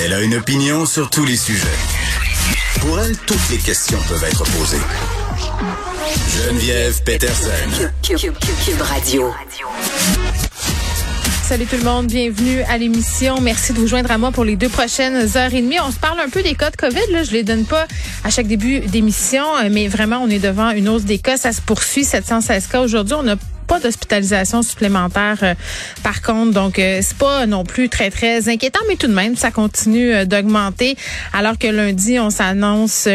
Elle a une opinion sur tous les sujets. Pour elle, toutes les questions peuvent être posées. Geneviève Peterson. Cube, Radio. Salut tout le monde, bienvenue à l'émission. Merci de vous joindre à moi pour les deux prochaines heures et demie. On se parle un peu des cas de COVID. Là. Je les donne pas à chaque début d'émission, mais vraiment, on est devant une hausse des cas. Ça se poursuit, 716 cas aujourd'hui. On a pas d'hospitalisation supplémentaire euh, par contre. Donc, euh, c'est pas non plus très, très inquiétant, mais tout de même, ça continue euh, d'augmenter. Alors que lundi, on s'annonce,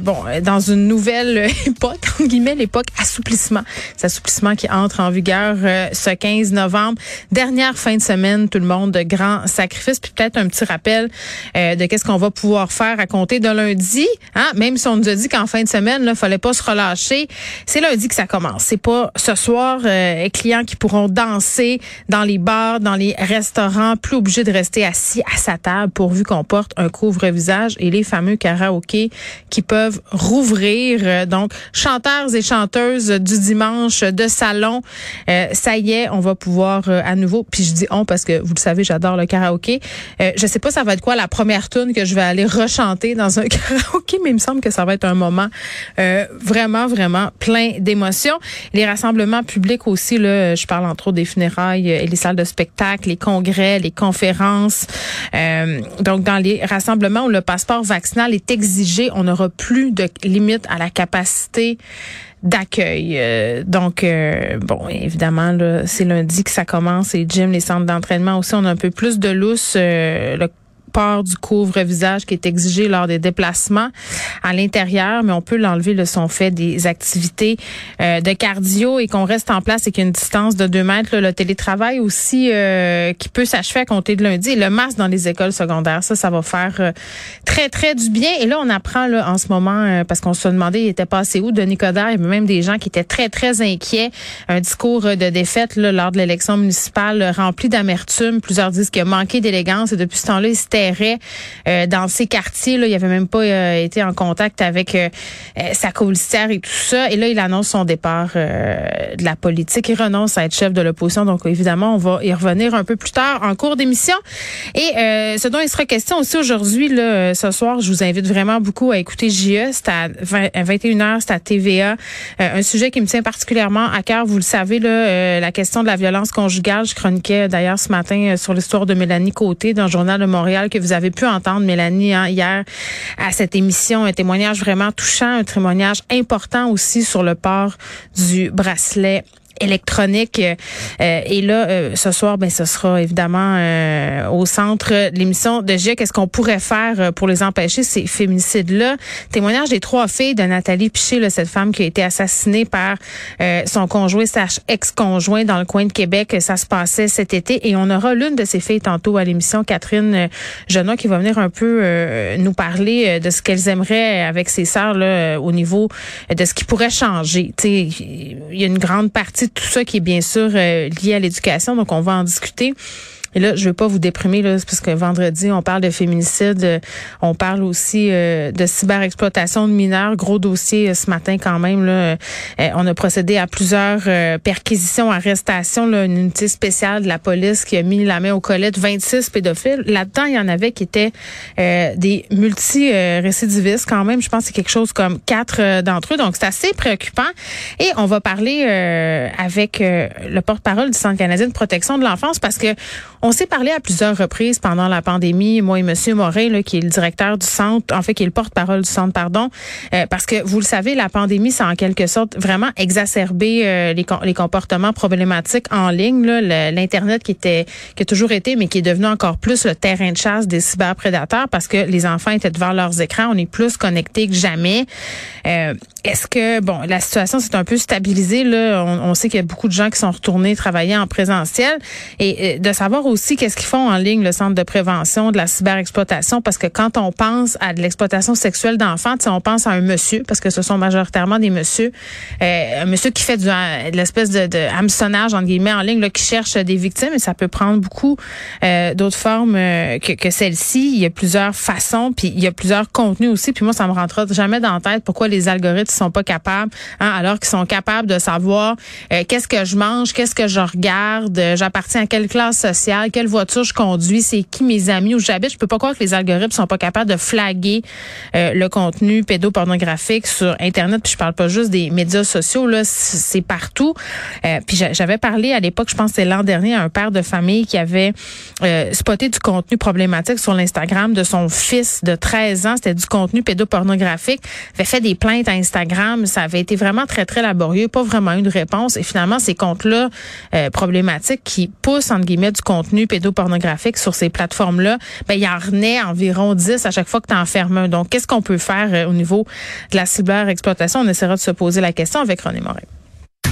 bon, dans une nouvelle époque, entre guillemets, l'époque assouplissement. C'est assouplissement qui entre en vigueur ce 15 novembre. Dernière fin de semaine, tout le monde, de grands sacrifices. Puis peut-être un petit rappel de qu'est-ce qu'on va pouvoir faire à compter de lundi. Hein? Même si on nous a dit qu'en fin de semaine, il fallait pas se relâcher. C'est lundi que ça commence. C'est pas ce soir euh, clients qui pourront danser dans les bars, dans les restaurants, plus obligés de rester assis à sa table pourvu qu'on porte un couvre-visage et les fameux karaokés qui peuvent rouvrir. Euh, donc, chanteurs et chanteuses du dimanche de salon, euh, ça y est, on va pouvoir à nouveau. Puis je dis on parce que vous le savez, j'adore le karaoké. je sais pas ça va être quoi la première tune que je vais aller rechanter dans un karaoké, mais il me semble que ça va être un moment vraiment, vraiment plein d'émotions. Les rassemblements publics aussi. Là, je parle entre autres des funérailles et les salles de spectacle, les congrès, les conférences. Euh, donc, dans les rassemblements où le passeport vaccinal est exigé, on n'aura plus de limite à la capacité d'accueil. Euh, donc, euh, bon, évidemment, c'est lundi que ça commence. Et gym, les centres d'entraînement aussi, on a un peu plus de lousse. le port du couvre-visage qui est exigé lors des déplacements à l'intérieur, mais on peut l'enlever le son fait des activités euh, de cardio et qu'on reste en place et qu'il y a une distance de deux mètres. le télétravail aussi euh, qui peut s'achever à compter de lundi et le masque dans les écoles secondaires. Ça, ça va faire euh, très, très du bien. Et là, on apprend là, en ce moment, parce qu'on se demandait, il était passé où, Denis Coderre, il y avait même des gens qui étaient très, très inquiets. Un discours de défaite là, lors de l'élection municipale rempli d'amertume. Plusieurs disent qu'il a manqué d'élégance et depuis ce temps-là, il s'était euh, dans ces quartiers. Là, il avait même pas euh, été en contact avec euh, sa colistière et tout ça. Et là, il annonce son départ de la politique. Il renonce à être chef de l'opposition. Donc, évidemment, on va y revenir un peu plus tard en cours d'émission. Et ce dont il sera question aussi aujourd'hui, ce soir, je vous invite vraiment beaucoup à écouter JE. C'est à, 21h, c'est à TVA. un sujet qui me tient particulièrement à cœur. Vous le savez, là, la question de la violence conjugale. Je chroniquais d'ailleurs ce matin sur l'histoire de Mélanie Côté dans le Journal de Montréal que vous avez pu entendre, Mélanie, hein, hier à cette émission. Un témoignage vraiment touchant, un témoignage important aussi sur le port du bracelet électronique. Euh, et là, euh, ce soir, ben, ce sera évidemment euh, au centre de l'émission de G. Qu'est-ce qu'on pourrait faire pour les empêcher, ces féminicides-là? Témoignage des trois filles de Nathalie Piché, là, cette femme qui a été assassinée par son conjoint, sa ex-conjoint dans le coin de Québec. Ça se passait cet été. Et on aura l'une de ces filles tantôt à l'émission, Catherine Genot, qui va venir un peu nous parler de ce qu'elles aimeraient avec ses sœurs là, au niveau de ce qui pourrait changer. Il y a une grande partie tout ça qui est bien sûr euh, lié à l'éducation, donc on va en discuter. Et là, je veux pas vous déprimer là, parce que vendredi, on parle de féminicide, euh, on parle aussi euh, de cyberexploitation de mineurs, gros dossier ce matin quand même. Là, on a procédé à plusieurs perquisitions, arrestations, là, une unité spéciale de la police qui a mis la main au collet de 26 pédophiles. Là-dedans, il y en avait qui étaient des multi-récidivistes quand même. Je pense que c'est quelque chose comme quatre d'entre eux. Donc, c'est assez préoccupant. Et on va parler avec le porte-parole du Centre canadien de protection de l'enfance parce que on s'est parlé à plusieurs reprises pendant la pandémie, moi et Monsieur Morin, là, qui est le directeur du centre, en fait, qui est le porte-parole du centre, pardon, euh, parce que vous le savez, la pandémie, ça a en quelque sorte vraiment exacerbé euh, les, les, comportements problématiques en ligne. L'internet qui était, qui a toujours été, mais qui est devenu encore plus le terrain de chasse des cyberprédateurs, parce que les enfants étaient devant leurs écrans, on est plus connectés que jamais. Euh, est-ce que bon, la situation s'est un peu stabilisée là? On, on sait qu'il y a beaucoup de gens qui sont retournés travailler en présentiel et de savoir aussi qu'est-ce qu'ils font en ligne, le Centre de prévention de la cyberexploitation, parce que quand on pense à de l'exploitation sexuelle d'enfants, on pense à un monsieur, parce que ce sont majoritairement des messieurs, euh, un monsieur qui fait du, de l'espèce de, de hameçonnage, entre guillemets, en ligne, là, qui cherche des victimes, et ça peut prendre beaucoup euh, d'autres formes euh, que, que celle-ci. Il y a plusieurs façons, puis il y a plusieurs contenus aussi, puis moi, ça me rentrera jamais dans la tête pourquoi les algorithmes sont pas capables, hein, alors qu'ils sont capables de savoir euh, qu'est-ce que je mange, qu'est-ce que je regarde, euh, j'appartiens à quelle classe sociale, quelle voiture je conduis, c'est qui mes amis où j'habite. Je peux pas croire que les algorithmes sont pas capables de flaguer euh, le contenu pédopornographique sur Internet. Puis je parle pas juste des médias sociaux, là, c'est partout. puis j'avais parlé à l'époque, je pense c'est l'an dernier, à un père de famille qui avait spoté du contenu problématique sur l'Instagram de son fils de 13 ans. C'était du contenu pédopornographique. Il avait fait des plaintes à Instagram. Ça avait été vraiment très, très laborieux. Pas vraiment une réponse. Et finalement, ces comptes-là euh, problématiques qui poussent, entre guillemets, du contenu pédopornographique sur ces plateformes-là, ben, il y en renaît environ 10 à chaque fois que tu en fermes un. Donc, qu'est-ce qu'on peut faire euh, au niveau de la cyber-exploitation? On essaiera de se poser la question avec René Morin.